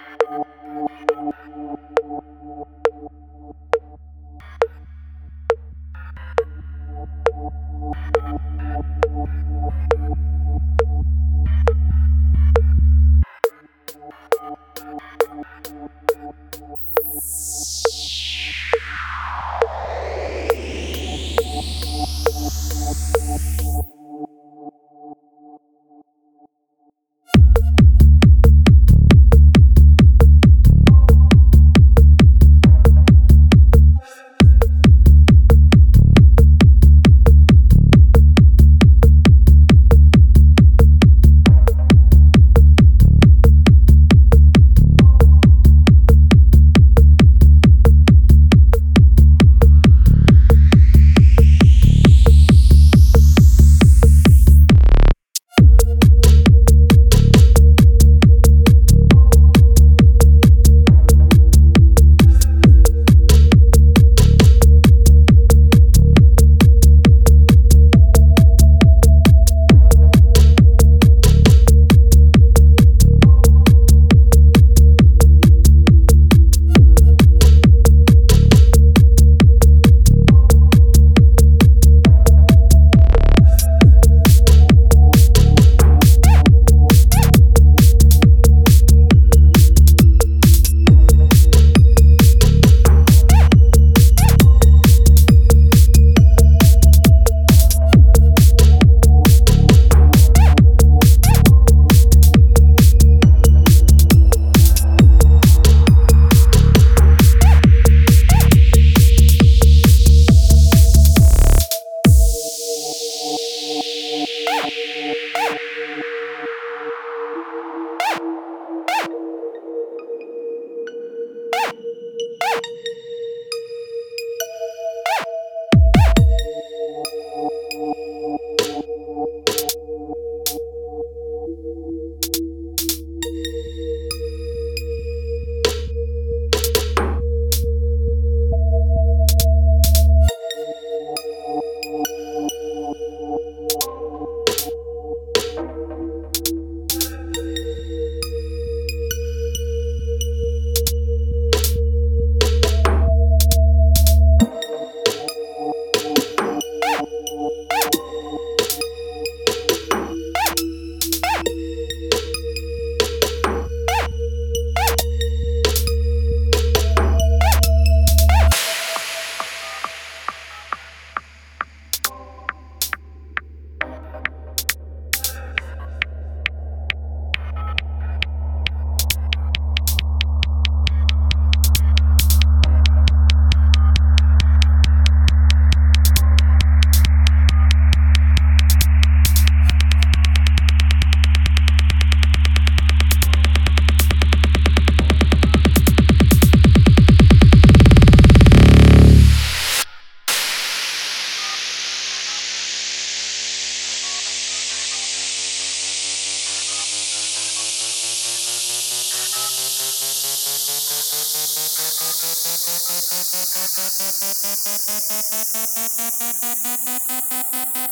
you. Thank you.